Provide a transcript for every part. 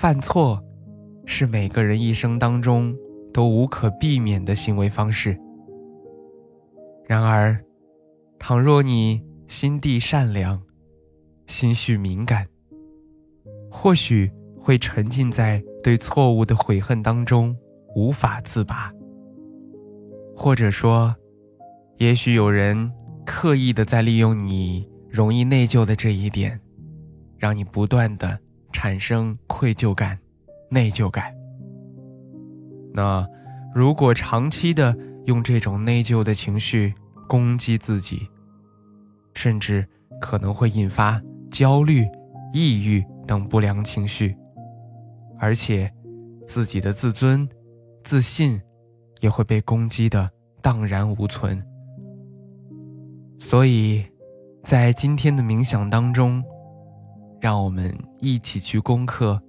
犯错，是每个人一生当中都无可避免的行为方式。然而，倘若你心地善良，心绪敏感，或许会沉浸在对错误的悔恨当中，无法自拔。或者说，也许有人。刻意的在利用你容易内疚的这一点，让你不断的产生愧疚感、内疚感。那如果长期的用这种内疚的情绪攻击自己，甚至可能会引发焦虑、抑郁等不良情绪，而且自己的自尊、自信也会被攻击的荡然无存。所以，在今天的冥想当中，让我们一起去攻克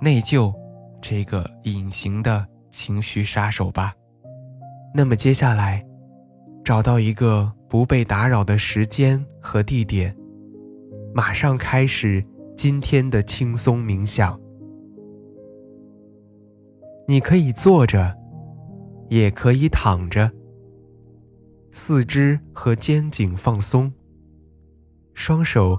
内疚这个隐形的情绪杀手吧。那么接下来，找到一个不被打扰的时间和地点，马上开始今天的轻松冥想。你可以坐着，也可以躺着。四肢和肩颈放松，双手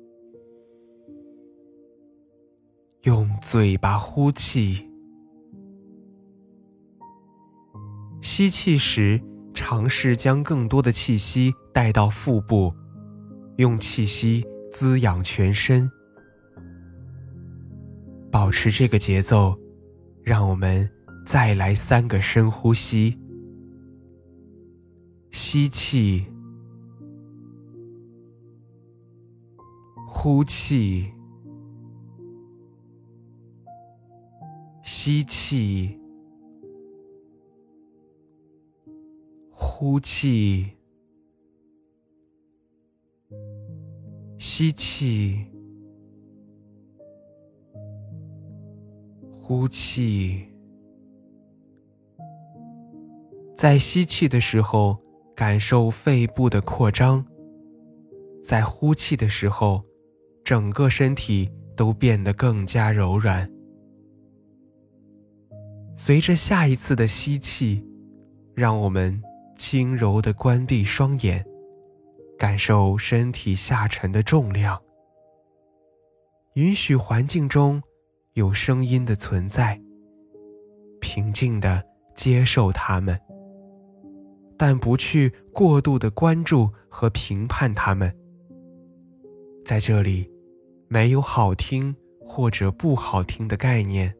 用嘴巴呼气。吸气时，尝试将更多的气息带到腹部，用气息滋养全身。保持这个节奏，让我们再来三个深呼吸。吸气。呼气，吸气，呼气，吸气，呼气。在吸气的时候，感受肺部的扩张；在呼气的时候。整个身体都变得更加柔软。随着下一次的吸气，让我们轻柔地关闭双眼，感受身体下沉的重量。允许环境中有声音的存在，平静地接受它们，但不去过度的关注和评判它们。在这里，没有好听或者不好听的概念，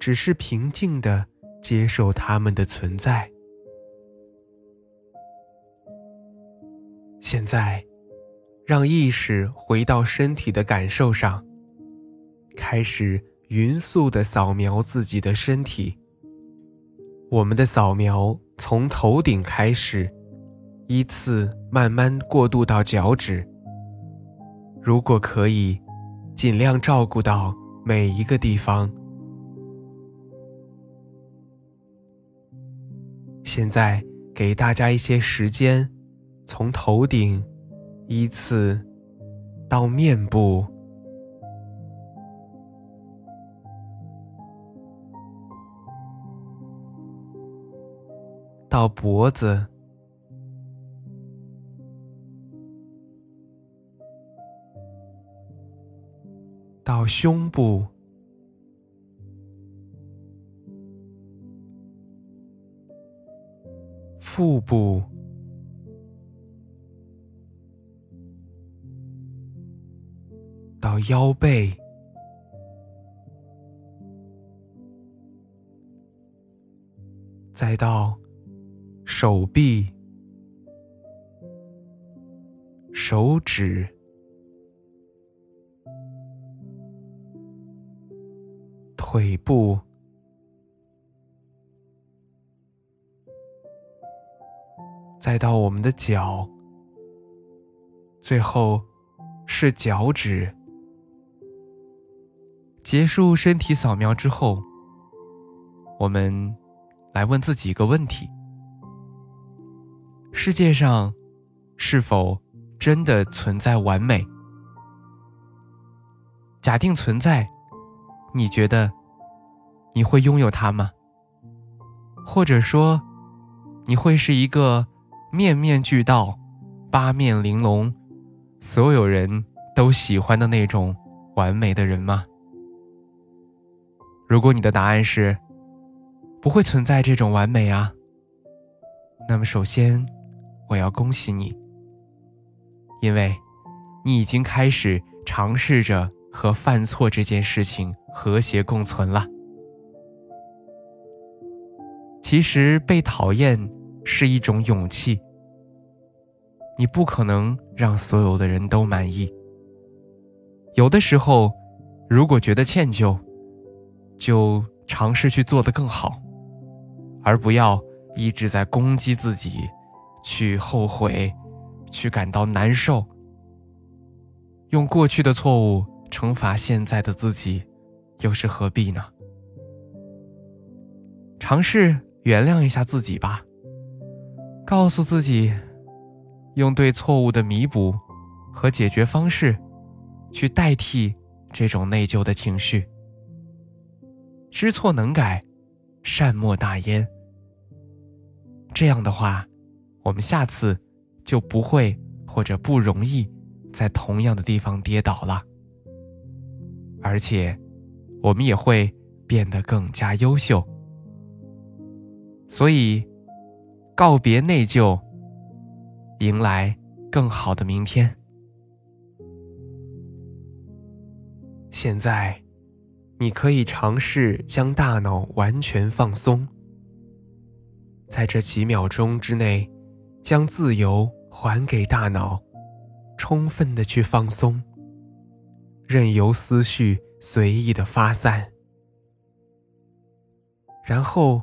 只是平静的接受它们的存在。现在，让意识回到身体的感受上，开始匀速的扫描自己的身体。我们的扫描从头顶开始，依次慢慢过渡到脚趾。如果可以，尽量照顾到每一个地方。现在给大家一些时间，从头顶依次到面部，到脖子。到胸部，腹部，到腰背，再到手臂、手指。腿部，再到我们的脚，最后是脚趾。结束身体扫描之后，我们来问自己一个问题：世界上是否真的存在完美？假定存在，你觉得？你会拥有它吗？或者说，你会是一个面面俱到、八面玲珑、所有人都喜欢的那种完美的人吗？如果你的答案是不会存在这种完美啊，那么首先我要恭喜你，因为你已经开始尝试着和犯错这件事情和谐共存了。其实被讨厌是一种勇气。你不可能让所有的人都满意。有的时候，如果觉得歉疚，就尝试去做得更好，而不要一直在攻击自己，去后悔，去感到难受。用过去的错误惩罚现在的自己，又是何必呢？尝试。原谅一下自己吧，告诉自己，用对错误的弥补和解决方式，去代替这种内疚的情绪。知错能改，善莫大焉。这样的话，我们下次就不会或者不容易在同样的地方跌倒了，而且，我们也会变得更加优秀。所以，告别内疚，迎来更好的明天。现在，你可以尝试将大脑完全放松，在这几秒钟之内，将自由还给大脑，充分的去放松，任由思绪随意的发散，然后。